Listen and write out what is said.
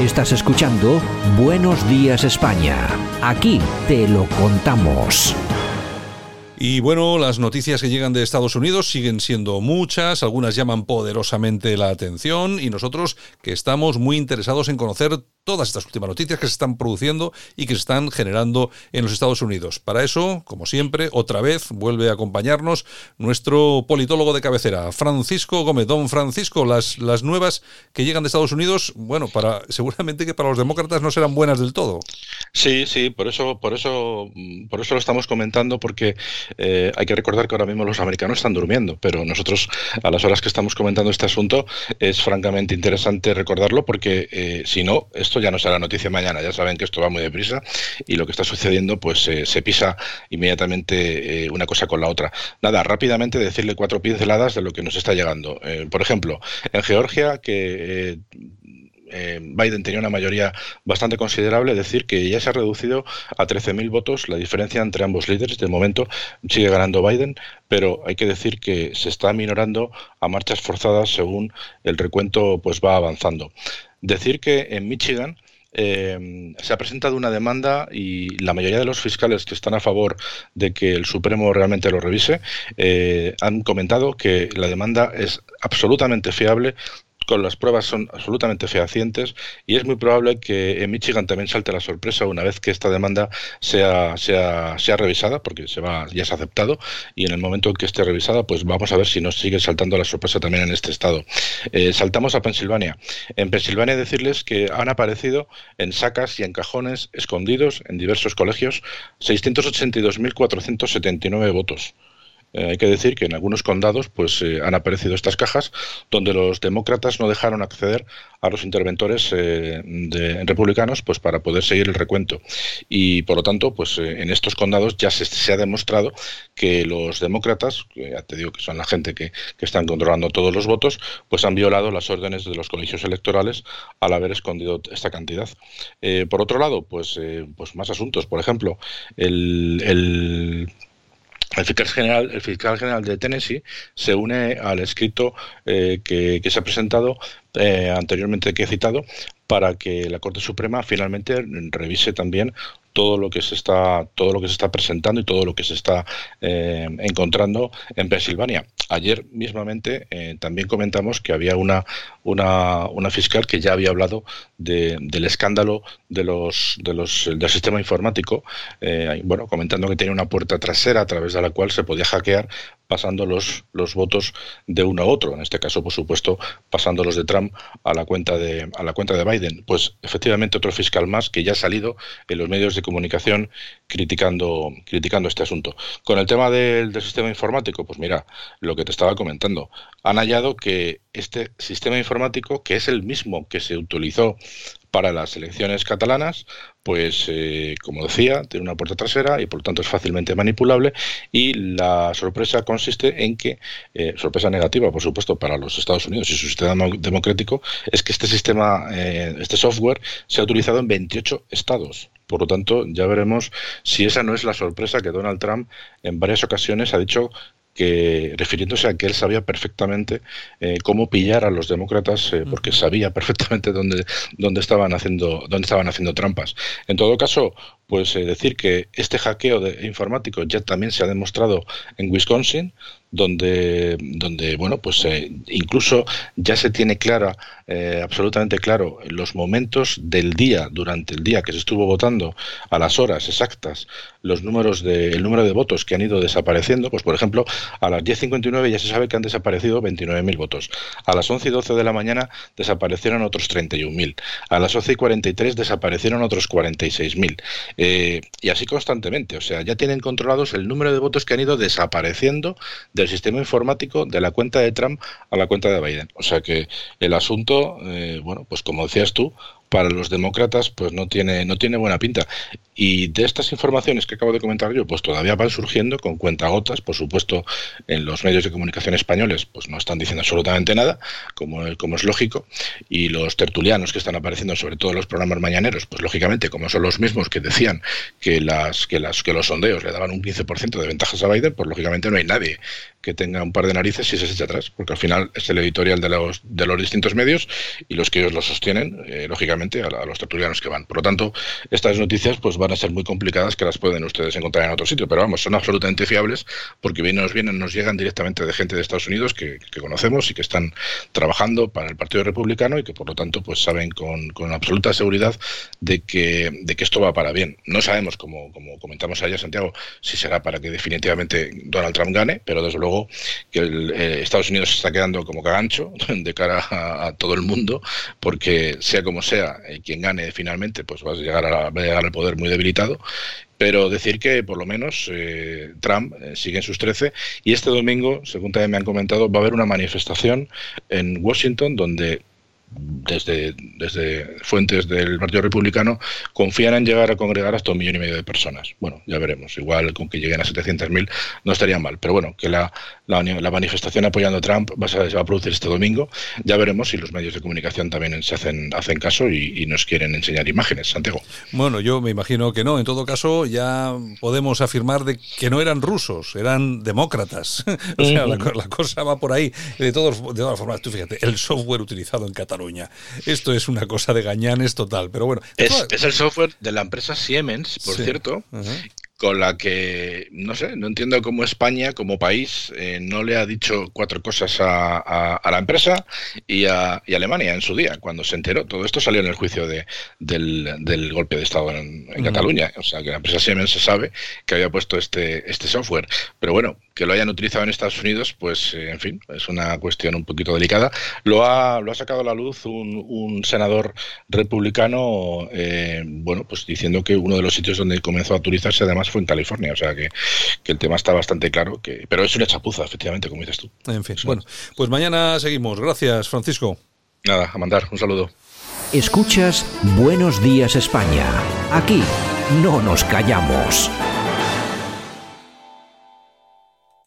Estás escuchando Buenos Días España. Aquí te lo contamos. Y bueno, las noticias que llegan de Estados Unidos siguen siendo muchas, algunas llaman poderosamente la atención y nosotros que estamos muy interesados en conocer todas estas últimas noticias que se están produciendo y que se están generando en los Estados Unidos. Para eso, como siempre, otra vez vuelve a acompañarnos nuestro politólogo de cabecera, Francisco Gómez. Don Francisco, las, las nuevas que llegan de Estados Unidos, bueno, para seguramente que para los demócratas no serán buenas del todo. Sí, sí, por eso, por eso, por eso lo estamos comentando, porque eh, hay que recordar que ahora mismo los americanos están durmiendo, pero nosotros a las horas que estamos comentando este asunto es francamente interesante recordarlo, porque eh, si no, esto ya no será noticia mañana. Ya saben que esto va muy deprisa y lo que está sucediendo, pues eh, se pisa inmediatamente una cosa con la otra. Nada, rápidamente decirle cuatro pinceladas de lo que nos está llegando. Por ejemplo, en Georgia, que Biden tenía una mayoría bastante considerable, decir que ya se ha reducido a 13.000 votos la diferencia entre ambos líderes. De momento sigue ganando Biden, pero hay que decir que se está minorando a marchas forzadas según el recuento pues va avanzando. Decir que en Michigan eh, se ha presentado una demanda y la mayoría de los fiscales que están a favor de que el Supremo realmente lo revise eh, han comentado que la demanda es absolutamente fiable con las pruebas son absolutamente fehacientes y es muy probable que en Michigan también salte la sorpresa una vez que esta demanda sea, sea, sea revisada, porque se va, ya ha aceptado, y en el momento en que esté revisada, pues vamos a ver si nos sigue saltando la sorpresa también en este estado. Eh, saltamos a Pensilvania. En Pensilvania decirles que han aparecido en sacas y en cajones escondidos en diversos colegios 682.479 votos. Eh, hay que decir que en algunos condados pues eh, han aparecido estas cajas donde los demócratas no dejaron acceder a los interventores eh, republicanos pues para poder seguir el recuento. Y por lo tanto pues en estos condados ya se, ha demostrado que los demócratas ya te digo que son la gente que, que, están controlando todos los votos pues han violado las órdenes de los colegios electorales al haber escondido esta cantidad. Por otro lado pues pues más asuntos. Por ejemplo el el fiscal general, el fiscal general de Tennessee se une al escrito eh, que, se ha presentado eh, anteriormente que he citado para que la Corte Suprema finalmente revise también todo lo que se está todo lo que se está presentando y todo lo que se está eh, encontrando en Pensilvania. Ayer mismamente eh, también comentamos que había una, una, una, fiscal que ya había hablado del escándalo de los, de los, del sistema informático, eh, bueno, comentando que tenía una puerta trasera a través de la cual se podía hackear pasando los, los votos de uno a otro. En este caso, por supuesto, pasando los de Trump a la cuenta de, a la cuenta de Biden. Pues efectivamente otro fiscal más que ya ha salido en los medios de comunicación criticando, criticando este asunto. Con el tema del, del sistema informático, pues mira, lo que te estaba comentando, han hallado que este sistema informático, que es el mismo que se utilizó para las elecciones catalanas, pues eh, como decía, tiene una puerta trasera y por lo tanto es fácilmente manipulable y la sorpresa consiste en que, eh, sorpresa negativa por supuesto para los Estados Unidos y su sistema democrático, es que este sistema, eh, este software se ha utilizado en 28 estados. Por lo tanto, ya veremos si esa no es la sorpresa que Donald Trump en varias ocasiones ha dicho que refiriéndose a que él sabía perfectamente eh, cómo pillar a los demócratas eh, porque sabía perfectamente dónde, dónde estaban haciendo dónde estaban haciendo trampas. En todo caso, pues eh, decir que este hackeo de informático ya también se ha demostrado en Wisconsin, donde, donde bueno, pues eh, incluso ya se tiene clara, eh, absolutamente claro, los momentos del día, durante el día que se estuvo votando, a las horas exactas, los números de, el número de votos que han ido desapareciendo. Pues, por ejemplo, a las 10.59 ya se sabe que han desaparecido 29.000 votos. A las 11 y 12 de la mañana desaparecieron otros 31.000. A las 11 y 43 desaparecieron otros 46.000. Eh, y así constantemente. O sea, ya tienen controlados el número de votos que han ido desapareciendo del sistema informático de la cuenta de Trump a la cuenta de Biden. O sea que el asunto, eh, bueno, pues como decías tú, para los demócratas pues no tiene no tiene buena pinta. Y de estas informaciones que acabo de comentar yo pues todavía van surgiendo con cuentagotas por supuesto en los medios de comunicación españoles pues no están diciendo absolutamente nada como es lógico y los tertulianos que están apareciendo sobre todo en los programas mañaneros pues lógicamente como son los mismos que decían que las que las que los sondeos le daban un 15% de ventajas a Biden pues lógicamente no hay nadie que tenga un par de narices y se eche atrás, porque al final es el editorial de los, de los distintos medios y los que ellos lo sostienen, eh, lógicamente, a, los tertulianos que van. Por lo tanto, estas noticias pues van a ser muy complicadas que las pueden ustedes encontrar en otro sitio, pero vamos, son absolutamente fiables porque bien nos vienen, nos llegan directamente de gente de Estados Unidos que, conocemos y que están trabajando para el Partido Republicano y que por lo tanto pues saben con, con absoluta seguridad de que, de que esto va para bien. No sabemos, como, como comentamos ayer, Santiago, si será para que definitivamente Donald Trump gane, pero desde luego que eh, Estados Unidos se está quedando como cagancho de cara a, todo el mundo, porque sea como sea, eh, quien gane finalmente, pues va a llegar, a, llegar al poder muy debilitado. Pero decir que por lo menos eh, Trump sigue en sus 13 y este domingo, según también me han comentado, va a haber una manifestación en Washington donde desde, desde fuentes del Partido Republicano confían en llegar a congregar hasta un millón y medio de personas. Bueno, ya veremos. Igual con que lleguen a 700.000 no estaría mal. Pero bueno, que la, la, manifestación apoyando a Trump va a, se va a producir este domingo. Ya veremos si los medios de comunicación también se hacen, hacen caso y, nos quieren enseñar imágenes. Santiago. Bueno, yo me imagino que no. En todo caso, ya podemos afirmar de que no eran rusos, eran demócratas. o sea, la, cosa va por ahí. De, todos, de todas formas, tú fíjate, el software utilizado en Cataluña esto es una cosa de gañanes total, pero bueno. Es, el software de la empresa Siemens, por cierto, con la que, no sé, no entiendo cómo España, como país, eh, no le ha dicho cuatro cosas a, la empresa y a, Alemania en su día, cuando se enteró. Todo esto salió en el juicio de, del, golpe de Estado en, Cataluña. O sea, que la empresa Siemens se sabe que había puesto este, este software. Pero bueno, que lo hayan utilizado en Estados Unidos, pues, eh, en fin, es una cuestión un poquito delicada. Lo ha, lo ha sacado a la luz un, un senador republicano, eh, bueno, pues diciendo que uno de los sitios donde comenzó a utilizarse además fue en California, o sea que, el tema está bastante claro, que, pero es una chapuza, efectivamente, como dices tú. En fin, bueno, pues mañana seguimos. Gracias, Francisco. Nada, a mandar, un saludo. Escuchas Buenos Días España. Aquí no nos callamos.